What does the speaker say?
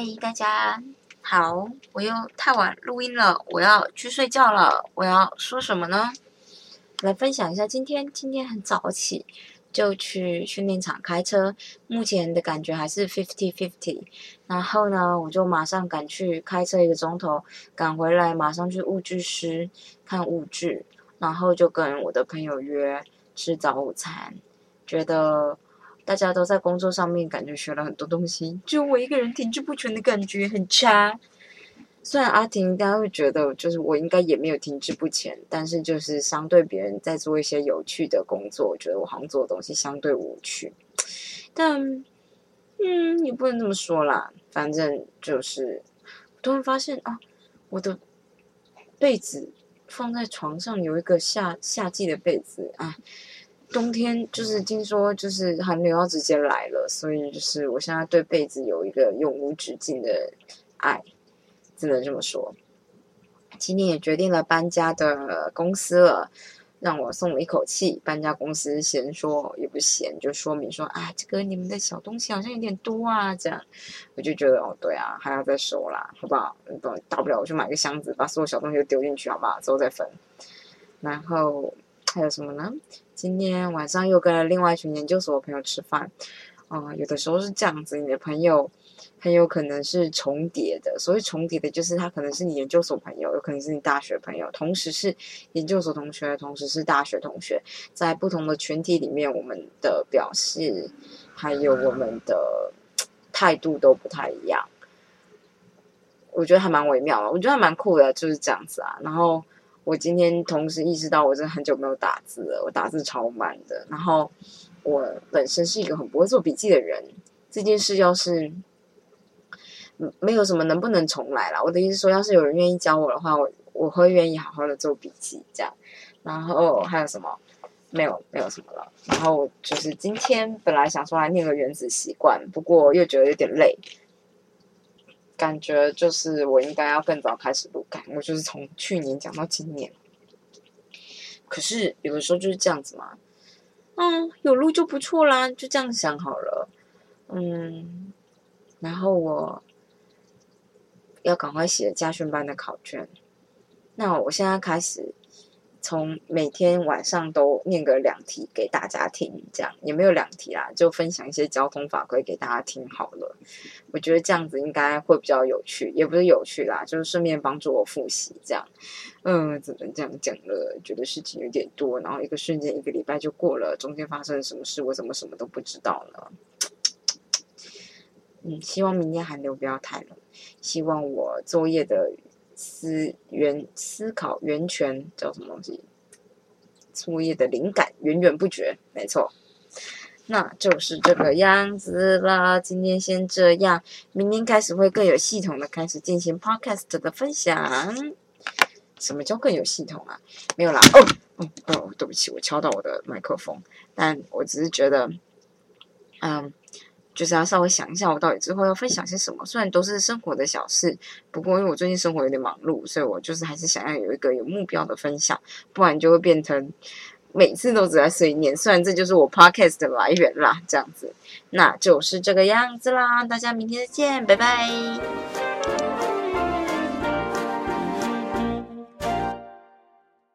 嗨，大家好！我又太晚录音了，我要去睡觉了。我要说什么呢？来分享一下今天，今天很早起就去训练场开车，目前的感觉还是 fifty fifty。然后呢，我就马上赶去开车一个钟头，赶回来马上去物质师看物质，然后就跟我的朋友约吃早午餐，觉得。大家都在工作上面，感觉学了很多东西，就我一个人停滞不前的感觉很差。虽然阿婷应该会觉得，就是我应该也没有停滞不前，但是就是相对别人在做一些有趣的工作，我觉得我好像做的东西相对无趣。但，嗯，也不能这么说啦。反正就是突然发现啊，我的被子放在床上有一个夏夏季的被子啊。冬天就是听说就是寒流要直接来了，所以就是我现在对被子有一个永无止境的爱，只能这么说。今天也决定了搬家的公司了，让我松了一口气。搬家公司嫌说也不嫌，就说明说啊，这个你们的小东西好像有点多啊，这样我就觉得哦，对啊，还要再收啦，好不好？大不了我就买个箱子，把所有小东西都丢进去，好不好？之后再分。然后还有什么呢？今天晚上又跟了另外一群研究所的朋友吃饭，啊，有的时候是这样子，你的朋友很有可能是重叠的。所谓重叠的，就是他可能是你研究所朋友，有可能是你大学朋友，同时是研究所同学，同时是大学同学，在不同的群体里面，我们的表示还有我们的态度都不太一样。我觉得还蛮微妙的，我觉得还蛮酷的，就是这样子啊。然后。我今天同时意识到，我真的很久没有打字了，我打字超慢的。然后我本身是一个很不会做笔记的人，这件事要是没有什么能不能重来了。我的意思说，要是有人愿意教我的话，我我会愿意好好的做笔记这样。然后还有什么？没有，没有什么了。然后就是今天本来想说来念个原子习惯，不过又觉得有点累。感觉就是我应该要更早开始录，感我就是从去年讲到今年。可是有的时候就是这样子嘛，嗯，有录就不错啦，就这样想好了，嗯，然后我要赶快写家训班的考卷，那我现在开始。从每天晚上都念个两题给大家听，这样也没有两题啦，就分享一些交通法规给大家听好了。我觉得这样子应该会比较有趣，也不是有趣啦，就是顺便帮助我复习这样。嗯，只能这样讲了，觉得事情有点多，然后一个瞬间一个礼拜就过了，中间发生了什么事，我怎么什么都不知道呢。嗯，希望明天寒流不要太冷，希望我作业的。思源思考源泉叫什么东西？作业的灵感源源不绝，没错，那就是这个样子啦。今天先这样，明天开始会更有系统的开始进行 podcast 的分享。什么叫更有系统啊？没有啦，哦哦哦，对不起，我敲到我的麦克风，但我只是觉得，嗯。就是要稍微想一下，我到底之后要分享些什么。虽然都是生活的小事，不过因为我最近生活有点忙碌，所以我就是还是想要有一个有目标的分享，不然就会变成每次都只在碎念。虽然这就是我 podcast 的来源啦，这样子，那就是这个样子啦。大家明天再见，拜拜。